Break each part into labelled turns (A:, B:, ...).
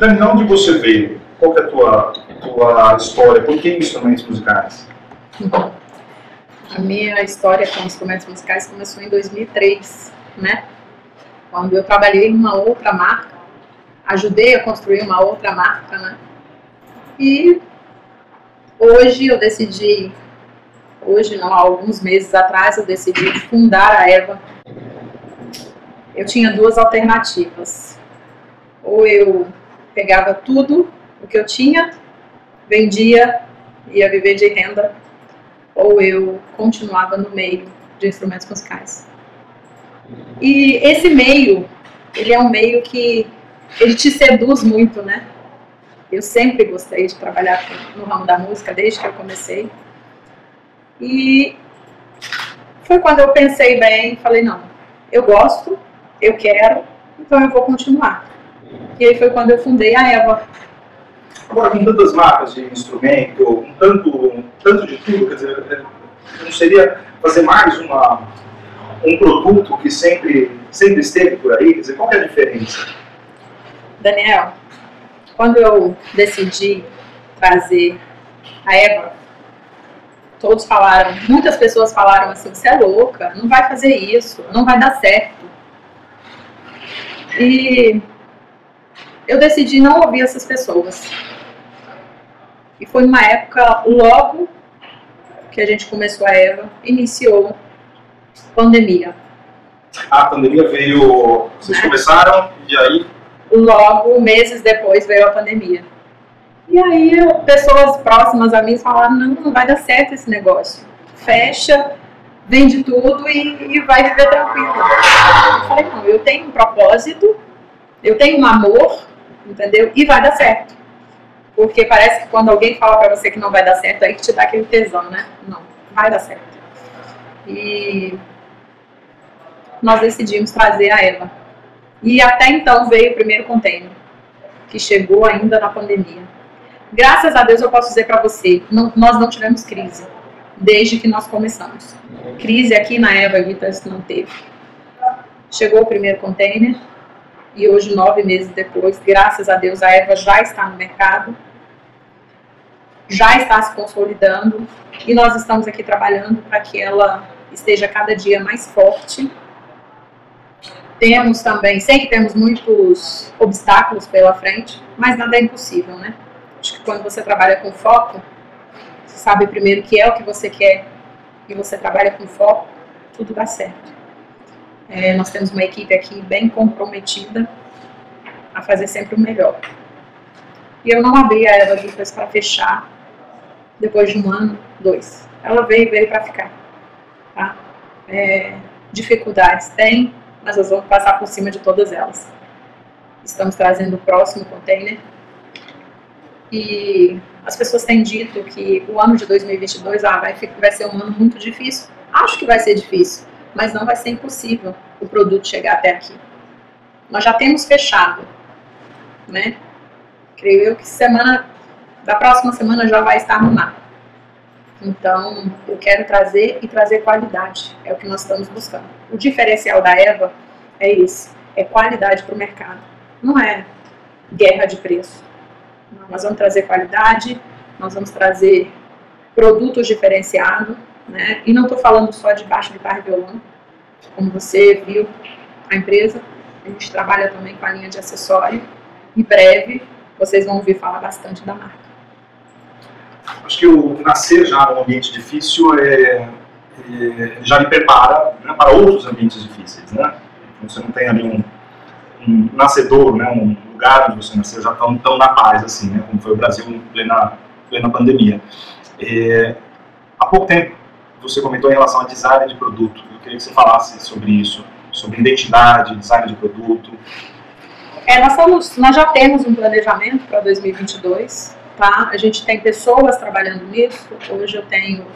A: Dani, de onde você veio? Qual é a tua, tua história? Por que instrumentos musicais?
B: A minha história com instrumentos musicais começou em 2003, né? Quando eu trabalhei em uma outra marca, ajudei a construir uma outra marca, né? E hoje eu decidi, hoje não, há alguns meses atrás eu decidi fundar a Eva. Eu tinha duas alternativas. Ou eu pegava tudo o que eu tinha, vendia, ia viver de renda, ou eu continuava no meio de instrumentos musicais. E esse meio, ele é um meio que ele te seduz muito, né? Eu sempre gostei de trabalhar no ramo da música desde que eu comecei. E foi quando eu pensei bem, falei não, eu gosto, eu quero, então eu vou continuar. E aí foi quando eu fundei a Eva.
A: Agora, com tantas marcas de instrumento, um tanto, um tanto de tudo, quer dizer, não seria fazer mais uma, um produto que sempre, sempre esteve por aí? Quer dizer, qual é a diferença?
B: Daniel, quando eu decidi trazer a Eva, todos falaram, muitas pessoas falaram assim, você é louca, não vai fazer isso, não vai dar certo. E eu decidi não ouvir essas pessoas. E foi numa época, logo que a gente começou a Eva, iniciou pandemia.
A: A pandemia veio, vocês né? começaram e aí?
B: Logo, meses depois veio a pandemia. E aí pessoas próximas a mim falaram, não, não vai dar certo esse negócio. Fecha, vende tudo e, e vai viver tranquilo. Eu falei, não, eu tenho um propósito, eu tenho um amor, entendeu? E vai dar certo. Porque parece que quando alguém fala para você que não vai dar certo, aí que te dá aquele tesão, né? Não, vai dar certo. E nós decidimos trazer a Eva. E até então veio o primeiro container, que chegou ainda na pandemia. Graças a Deus eu posso dizer para você, não, nós não tivemos crise desde que nós começamos. Crise aqui na Eva Guitars não teve. Chegou o primeiro container e hoje, nove meses depois, graças a Deus, a Eva já está no mercado já está se consolidando e nós estamos aqui trabalhando para que ela esteja cada dia mais forte. Temos também, sei que temos muitos obstáculos pela frente, mas nada é impossível, né? Acho que quando você trabalha com foco, você sabe primeiro que é o que você quer e você trabalha com foco, tudo dá certo. É, nós temos uma equipe aqui bem comprometida a fazer sempre o melhor. E eu não abri a Eva Dicas para fechar depois de um ano, dois. Ela veio veio para ficar. Tá? É, dificuldades tem, mas nós vamos passar por cima de todas elas. Estamos trazendo o próximo container. E as pessoas têm dito que o ano de 2022 ah, vai, vai ser um ano muito difícil. Acho que vai ser difícil, mas não vai ser impossível o produto chegar até aqui. Nós já temos fechado, né? Creio eu que semana da próxima semana já vai estar no mar. Então, eu quero trazer e trazer qualidade. É o que nós estamos buscando. O diferencial da Eva é isso: é qualidade para o mercado. Não é guerra de preço. Nós vamos trazer qualidade, nós vamos trazer produtos diferenciados, né? E não estou falando só de baixo, guitarra e violão. Como você viu, a empresa, a gente trabalha também com a linha de acessório. Em breve, vocês vão ouvir falar bastante da marca.
A: Acho que o nascer já num ambiente difícil é, é já lhe prepara né, para outros ambientes difíceis, né? Você não tem ali um, um nascedor, né, um lugar onde você nasceu já tão, tão na paz assim, né? Como foi o Brasil em plena, plena pandemia. É, há pouco tempo você comentou em relação a design de produto. Eu queria que você falasse sobre isso, sobre identidade, design de produto.
B: É, nós, somos, nós já temos um planejamento para 2022 tá? A gente tem pessoas trabalhando nisso. Hoje eu tenho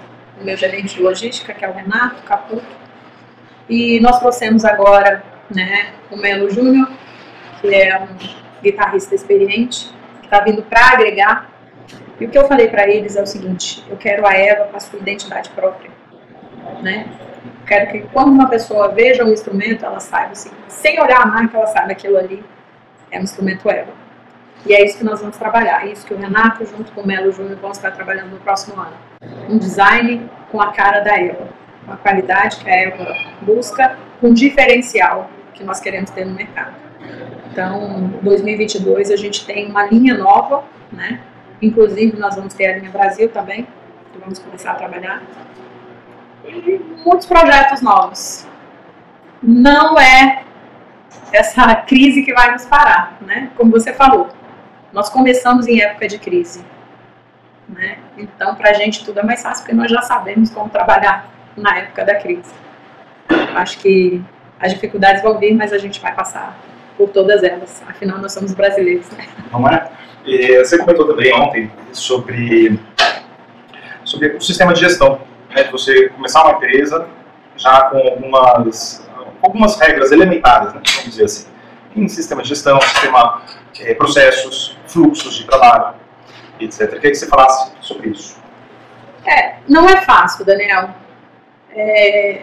B: o meu gerente de logística, que é o Renato Caputo, e nós trouxemos agora né, o Melo Júnior, que é um guitarrista experiente, que está vindo para agregar. E o que eu falei para eles é o seguinte: eu quero a Eva com a sua identidade própria. Né? Quero que quando uma pessoa veja um instrumento, ela saiba, assim, sem olhar a marca, ela saiba aquilo ali é um instrumento Eva. E é isso que nós vamos trabalhar, é isso que o Renato, junto com o Melo Júnior, vão estar trabalhando no próximo ano. Um design com a cara da Eva, com a qualidade que a Eva busca, com um diferencial que nós queremos ter no mercado. Então, 2022 a gente tem uma linha nova, né? Inclusive nós vamos ter a linha Brasil também, que vamos começar a trabalhar. E muitos projetos novos. Não é essa crise que vai nos parar, né? Como você falou, nós começamos em época de crise. Né? Então, para a gente tudo é mais fácil, porque nós já sabemos como trabalhar na época da crise. Acho que as dificuldades vão vir, mas a gente vai passar por todas elas. Afinal, nós somos brasileiros. Né?
A: Não é? Você comentou também ontem sobre, sobre o sistema de gestão. Né? Você começar uma empresa já com algumas, algumas regras elementares, né? vamos dizer assim. Em sistema de gestão, sistema é, processos, fluxos de trabalho, etc. Queria que você falasse sobre isso.
B: É, não é fácil, Daniel. É,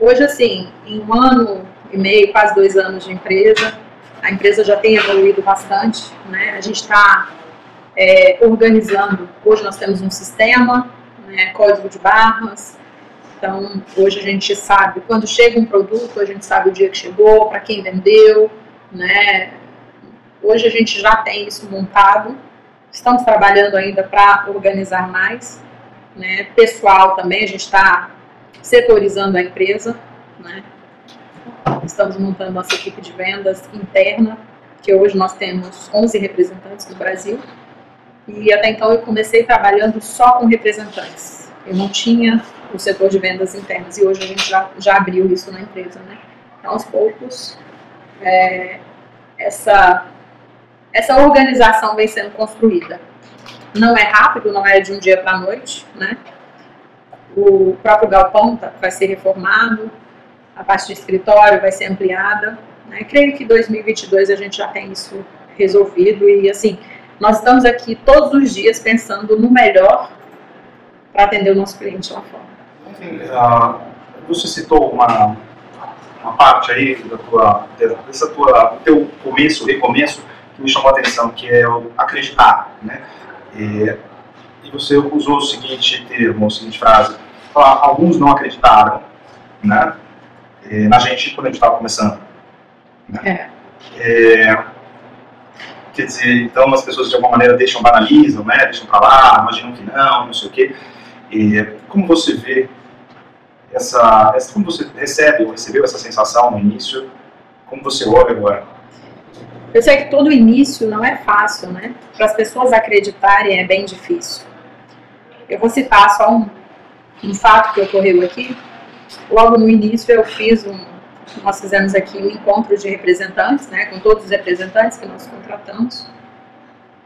B: hoje, assim, em um ano e meio, quase dois anos de empresa, a empresa já tem evoluído bastante, né? A gente está é, organizando, hoje nós temos um sistema, né, código de barras, então hoje a gente sabe, quando chega um produto, a gente sabe o dia que chegou, para quem vendeu, né, Hoje a gente já tem isso montado, estamos trabalhando ainda para organizar mais. Né? Pessoal também, a gente está setorizando a empresa. Né? Estamos montando nossa equipe de vendas interna, que hoje nós temos 11 representantes no Brasil. E até então eu comecei trabalhando só com representantes. Eu não tinha o setor de vendas internas e hoje a gente já, já abriu isso na empresa. Né? Então, aos poucos, é, essa essa organização vem sendo construída. Não é rápido, não é de um dia para a noite, né? O próprio galpão tá, vai ser reformado, a parte de escritório vai ser ampliada. Né? Creio que 2022 a gente já tem isso resolvido e assim nós estamos aqui todos os dias pensando no melhor para atender o nosso cliente lá fora.
A: Uh, você citou uma, uma parte aí da tua, dessa tua, teu começo, recomeço que me chamou a atenção, que é o acreditar, né? E, e você usou o seguinte termo, a seguinte frase, alguns não acreditaram, né? E, na gente quando a gente estava começando. Né? É. É, quer dizer, então as pessoas de alguma maneira deixam, banalizam, né? Deixam para lá, imaginam que não, não sei o quê. E como você vê essa, essa, como você recebe ou recebeu essa sensação no início, como você olha agora?
B: Eu sei que todo início não é fácil, né? Para as pessoas acreditarem é bem difícil. Eu vou citar só um, um fato que ocorreu aqui. Logo no início eu fiz um, nós fizemos aqui um encontro de representantes, né, com todos os representantes que nós contratamos.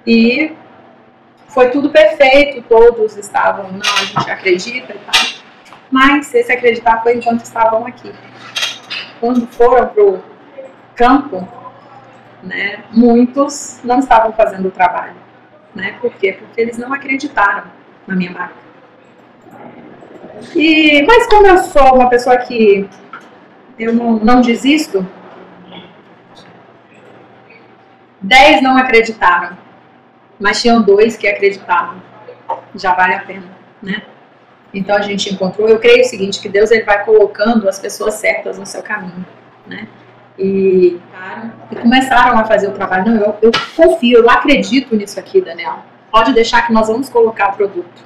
B: E foi tudo perfeito, todos estavam, não, a gente acredita e tal. Mas esse acreditar foi enquanto estavam aqui. Quando foram para o campo, né, muitos não estavam fazendo o trabalho. Né? Por quê? Porque eles não acreditaram na minha marca. E, mas como eu sou uma pessoa que eu não, não desisto, dez não acreditaram, mas tinham dois que acreditavam. Já vale a pena, né? Então a gente encontrou. Eu creio o seguinte, que Deus ele vai colocando as pessoas certas no seu caminho, né? e, e começaram a fazer o trabalho. Não, eu, eu confio, eu acredito nisso aqui, Daniel. Pode deixar que nós vamos colocar o produto.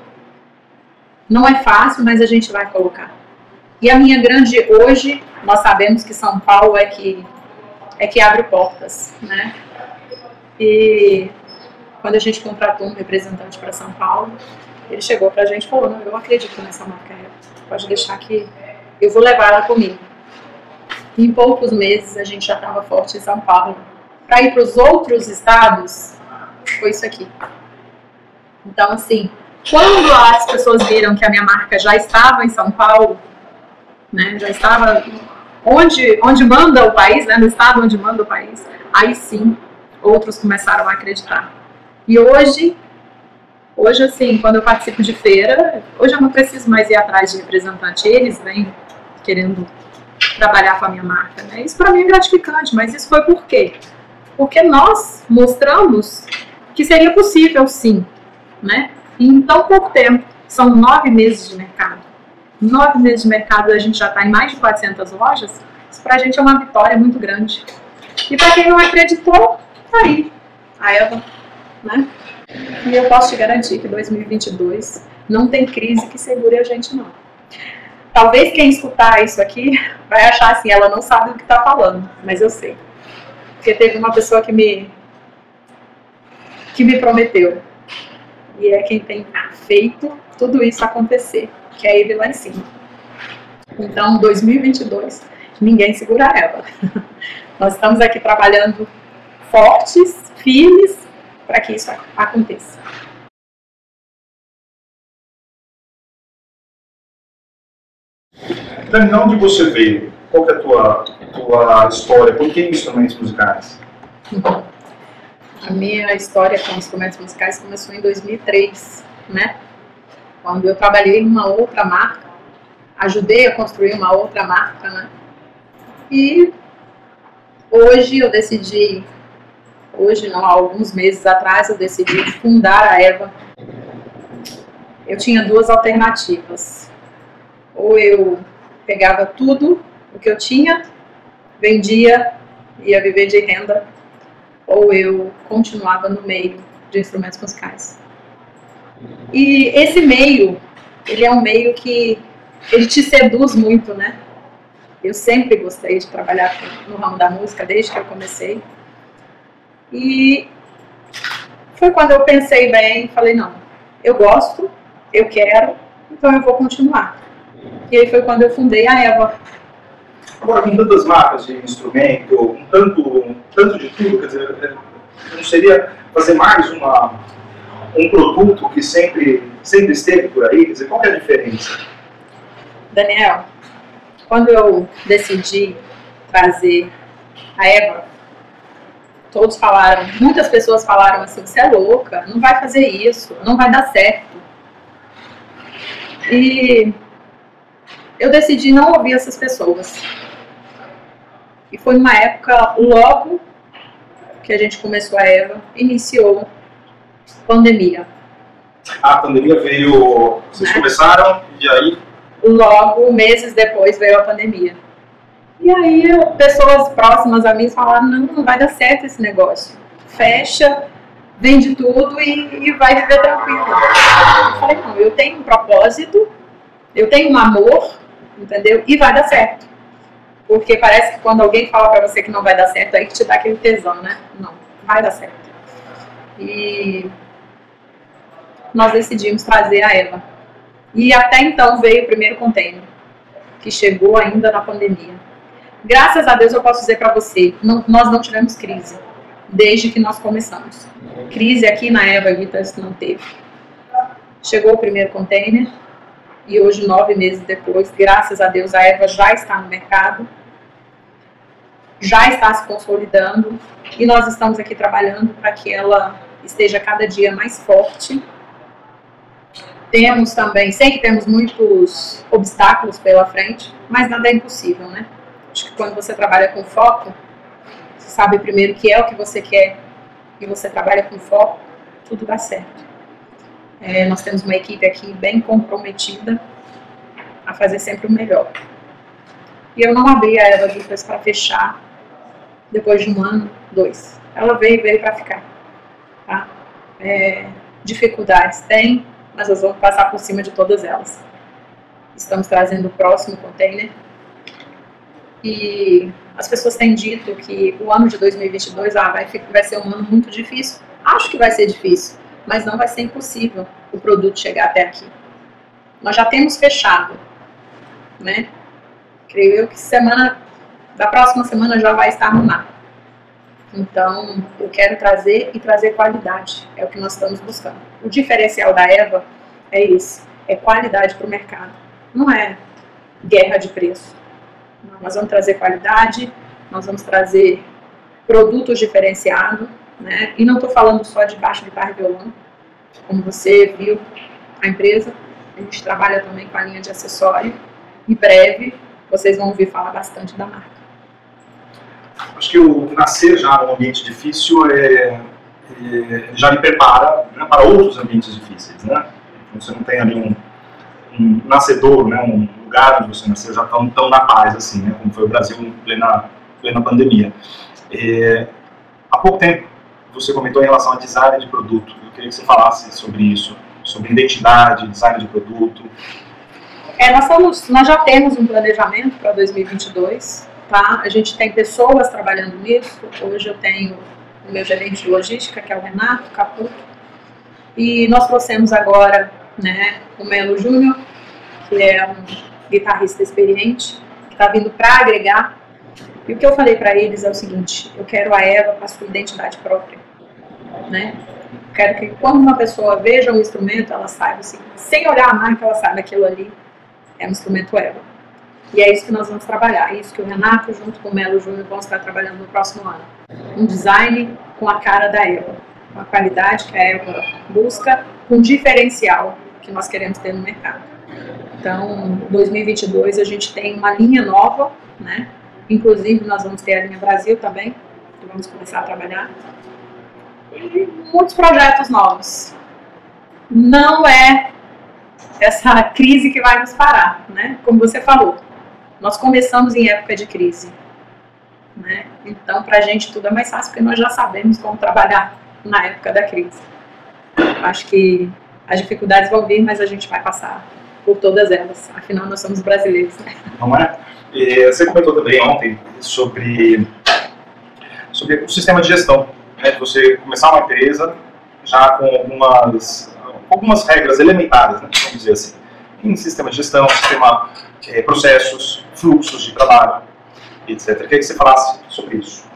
B: Não é fácil, mas a gente vai colocar. E a minha grande hoje, nós sabemos que São Paulo é que é que abre portas, né? E quando a gente contratou um representante para São Paulo, ele chegou para a gente e falou: Não, eu acredito nessa marca, pode deixar que eu vou levar ela comigo em poucos meses a gente já estava forte em São Paulo. Para ir para os outros estados, foi isso aqui. Então, assim, quando as pessoas viram que a minha marca já estava em São Paulo, né, já estava onde, onde manda o país, né, no estado onde manda o país, aí sim, outros começaram a acreditar. E hoje, hoje assim, quando eu participo de feira, hoje eu não preciso mais ir atrás de representante, eles vêm querendo trabalhar com a minha marca. Né? Isso para mim é gratificante, mas isso foi por quê? Porque nós mostramos que seria possível, sim, né? em tão pouco tempo, são nove meses de mercado. Nove meses de mercado, a gente já está em mais de 400 lojas. Isso para a gente é uma vitória muito grande. E para quem não acreditou, tá aí, a Eva, né? E eu posso te garantir que 2022 não tem crise que segure a gente, não. Talvez quem escutar isso aqui vai achar assim, ela não sabe o que está falando, mas eu sei. Porque teve uma pessoa que me que me prometeu. E é quem tem feito tudo isso acontecer, que é ele lá em cima. Então, 2022, ninguém segura ela. Nós estamos aqui trabalhando fortes, firmes, para que isso aconteça.
A: Dani, de onde você veio? Qual é a tua, tua história? Por que instrumentos musicais?
B: A minha história com instrumentos musicais começou em 2003, né? Quando eu trabalhei em uma outra marca, ajudei a construir uma outra marca, né? E hoje eu decidi, hoje não, há alguns meses atrás eu decidi fundar a Eva. Eu tinha duas alternativas. Ou eu pegava tudo o que eu tinha, vendia, ia viver de renda, ou eu continuava no meio de instrumentos musicais. E esse meio, ele é um meio que ele te seduz muito, né? Eu sempre gostei de trabalhar no ramo da música desde que eu comecei. E foi quando eu pensei bem, falei não, eu gosto, eu quero, então eu vou continuar. E aí foi quando eu fundei a Eva.
A: Agora, com tantas marcas de instrumento, com tanto, tanto de tudo, quer dizer, não seria fazer mais uma, um produto que sempre, sempre esteve por aí? Quer dizer, qual é a diferença?
B: Daniel, quando eu decidi trazer a Eva, todos falaram, muitas pessoas falaram assim, você é louca, não vai fazer isso, não vai dar certo. E eu decidi não ouvir essas pessoas. E foi uma época, logo que a gente começou a Eva, iniciou pandemia.
A: A pandemia veio, vocês né? começaram e aí?
B: Logo, meses depois veio a pandemia. E aí pessoas próximas a mim falaram, não, não vai dar certo esse negócio. Fecha, vende tudo e, e vai viver tranquilo. Eu falei, não, eu tenho um propósito, eu tenho um amor entendeu? E vai dar certo. Porque parece que quando alguém fala para você que não vai dar certo, aí que te dá aquele tesão, né? Não, vai dar certo. E nós decidimos trazer a Eva. E até então veio o primeiro container, que chegou ainda na pandemia. Graças a Deus eu posso dizer para você, não, nós não tivemos crise desde que nós começamos. Crise aqui na Eva Guitars não teve. Chegou o primeiro container, e hoje, nove meses depois, graças a Deus, a erva já está no mercado, já está se consolidando e nós estamos aqui trabalhando para que ela esteja cada dia mais forte. Temos também, sei que temos muitos obstáculos pela frente, mas nada é impossível, né? Acho que quando você trabalha com foco, você sabe primeiro que é o que você quer e você trabalha com foco, tudo dá certo. É, nós temos uma equipe aqui bem comprometida a fazer sempre o melhor. E eu não abri a Eva depois para fechar depois de um ano, dois. Ela veio veio para ficar. Tá? É, dificuldades tem, mas nós vamos passar por cima de todas elas. Estamos trazendo o próximo container. E as pessoas têm dito que o ano de 2022 ah, vai, vai ser um ano muito difícil. Acho que vai ser difícil mas não vai ser impossível o produto chegar até aqui. Nós já temos fechado, né? Creio eu que semana, da próxima semana já vai estar no mar. Então, eu quero trazer e trazer qualidade, é o que nós estamos buscando. O diferencial da Eva é isso, é qualidade para o mercado, não é guerra de preço. Nós vamos trazer qualidade, nós vamos trazer produtos diferenciados, né? E não estou falando só de baixo de e violão, como você viu a empresa, a gente trabalha também com a linha de acessório. Em breve, vocês vão ouvir falar bastante da marca.
A: Acho que o nascer já num ambiente difícil é, é já lhe prepara né, para outros ambientes difíceis, né? Então, você não tem ali um, um nascedor, né, um lugar onde você nasceu já tão, tão na paz assim, né, como foi o Brasil em plena, plena pandemia. É, há pouco tempo você comentou em relação a design de produto. Eu queria que você falasse sobre isso, sobre identidade, design de produto.
B: É, nós, somos, nós já temos um planejamento para 2022, tá? A gente tem pessoas trabalhando nisso. Hoje eu tenho o meu gerente de logística, que é o Renato Caputo, e nós trouxemos agora né, o Melo Júnior, que é um guitarrista experiente, que está vindo para agregar. E o que eu falei para eles é o seguinte: eu quero a Eva com a sua identidade própria. Né? Quero que quando uma pessoa veja um instrumento, ela saiba, assim, sem olhar a marca, ela saiba aquilo ali é um instrumento Eva. E é isso que nós vamos trabalhar, é isso que o Renato, junto com o Melo Júnior, vão estar trabalhando no próximo ano. Um design com a cara da Eva, com a qualidade que a Eva busca, com um diferencial que nós queremos ter no mercado. Então, 2022 a gente tem uma linha nova, né? Inclusive nós vamos ter a linha Brasil também, que vamos começar a trabalhar. E muitos projetos novos. Não é essa crise que vai nos parar, né? Como você falou, nós começamos em época de crise, né? Então, para a gente tudo é mais fácil porque nós já sabemos como trabalhar na época da crise. Acho que as dificuldades vão vir, mas a gente vai passar por todas elas. Afinal, nós somos brasileiros. Né?
A: Não é? E você comentou também ontem sobre, sobre o sistema de gestão. Né? Você começar uma empresa já com algumas, algumas regras elementares, né? vamos dizer assim. Em sistema de gestão, sistema é, processos, fluxos de trabalho, etc. Queria que você falasse sobre isso.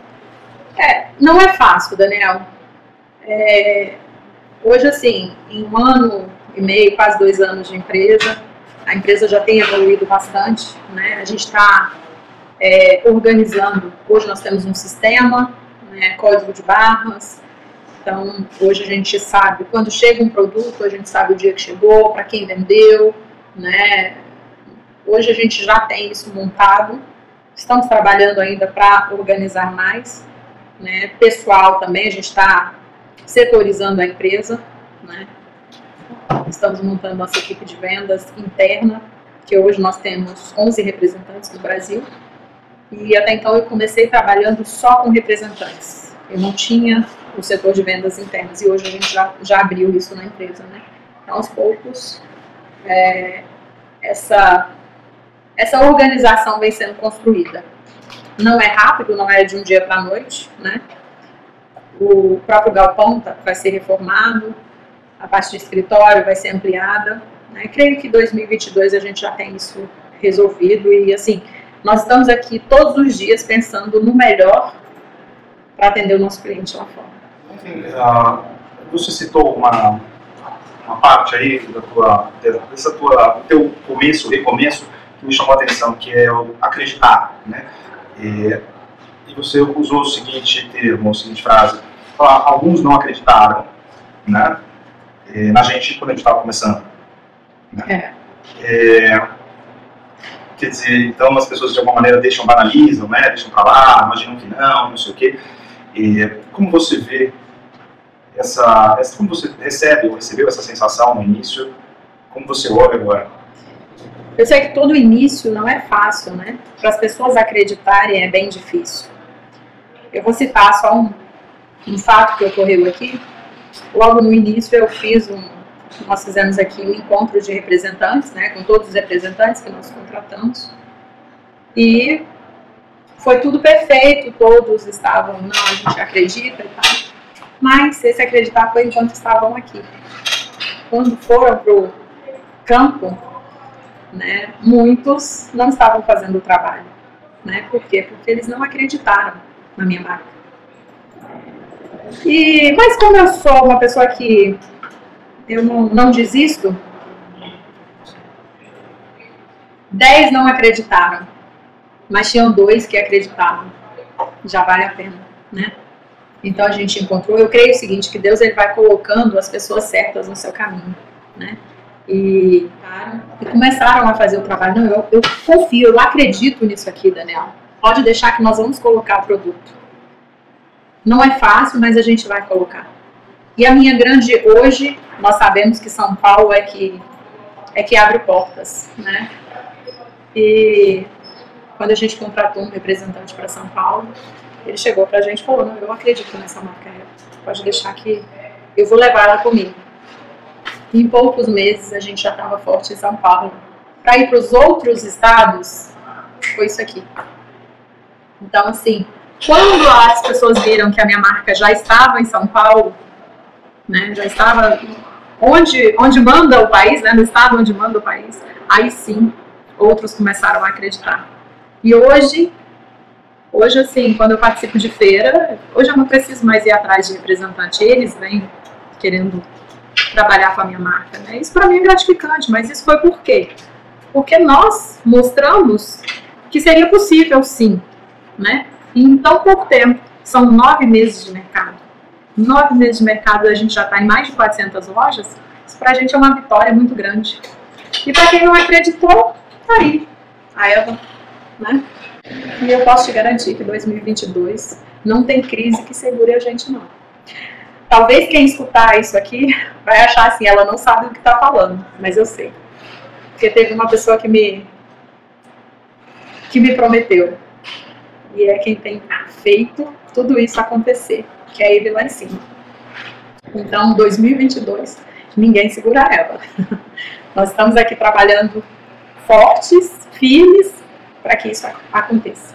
B: É, não é fácil, Daniel. É, Hoje, assim, em um ano e meio, quase dois anos de empresa, a empresa já tem evoluído bastante, né? A gente está é, organizando, hoje nós temos um sistema, né, código de barras, então hoje a gente sabe, quando chega um produto, a gente sabe o dia que chegou, para quem vendeu, né? Hoje a gente já tem isso montado, estamos trabalhando ainda para organizar mais, né? Pessoal também, a gente está setorizando a empresa, né? Estamos montando nossa equipe de vendas interna, que hoje nós temos 11 representantes no Brasil. E até então eu comecei trabalhando só com representantes. Eu não tinha o setor de vendas internas e hoje a gente já, já abriu isso na empresa, né? Então, aos poucos, é, essa, essa organização vem sendo construída. Não é rápido, não é de um dia para a noite, né? O próprio galpão tá, vai ser reformado, a parte de escritório vai ser ampliada. Né? Creio que 2022 a gente já tem isso resolvido e assim nós estamos aqui todos os dias pensando no melhor para atender o nosso cliente lá fora.
A: Uh, você citou uma, uma parte aí da tua, dessa tua, teu começo, recomeço, que me chamou a atenção, que é o acreditar, né? E, e você usou o seguinte termo, a seguinte frase, alguns não acreditaram né, na gente quando a gente estava começando. Né? É. É, quer dizer, então as pessoas de alguma maneira deixam, banalizam, né, deixam para lá, imaginam que não, não sei o quê. E como você vê essa, essa, como você recebe ou recebeu essa sensação no início, como você olha agora?
B: Eu sei que todo início não é fácil, né? Para as pessoas acreditarem é bem difícil. Eu vou citar só um, um fato que ocorreu aqui. Logo no início eu fiz um, nós fizemos aqui um encontro de representantes, né, com todos os representantes que nós contratamos. E foi tudo perfeito, todos estavam, não, a gente acredita e tal. Mas esse acreditar foi enquanto estavam aqui. Quando foram para o campo, né, muitos não estavam fazendo o trabalho. Né? Por quê? Porque eles não acreditaram na minha marca. E, mas como eu sou uma pessoa que eu não, não desisto, dez não acreditaram, mas tinham dois que acreditavam. Já vale a pena, né? Então a gente encontrou. Eu creio o seguinte, que Deus ele vai colocando as pessoas certas no seu caminho, né? E, e começaram a fazer o trabalho. Não, eu, eu confio, eu acredito nisso aqui, Daniel Pode deixar que nós vamos colocar o produto. Não é fácil, mas a gente vai colocar. E a minha grande hoje, nós sabemos que São Paulo é que é que abre portas, né? E quando a gente contratou um representante para São Paulo, ele chegou para a gente e falou: Não, eu acredito nessa marca, pode deixar que eu vou levar ela comigo. Em poucos meses a gente já estava forte em São Paulo. Para ir para os outros estados, foi isso aqui. Então, assim, quando as pessoas viram que a minha marca já estava em São Paulo, né, já estava onde, onde manda o país, né, no estado onde manda o país, aí sim outros começaram a acreditar. E hoje, hoje assim, quando eu participo de feira, hoje eu não preciso mais ir atrás de representante, eles vêm querendo trabalhar com a minha marca. Né? Isso para mim é gratificante, mas isso foi por quê? Porque nós mostramos que seria possível sim, né? E em tão pouco tempo, são nove meses de mercado. Nove meses de mercado, a gente já está em mais de 400 lojas. Isso para a gente é uma vitória muito grande. E para quem não acreditou, tá aí, a Eva, né? E eu posso te garantir que 2022 não tem crise que segure a gente não. Talvez quem escutar isso aqui vai achar assim, ela não sabe o que está falando, mas eu sei. Porque teve uma pessoa que me que me prometeu. E é quem tem feito tudo isso acontecer, que é ele lá em cima. Então, 2022, ninguém segura ela. Nós estamos aqui trabalhando fortes, firmes, para que isso aconteça.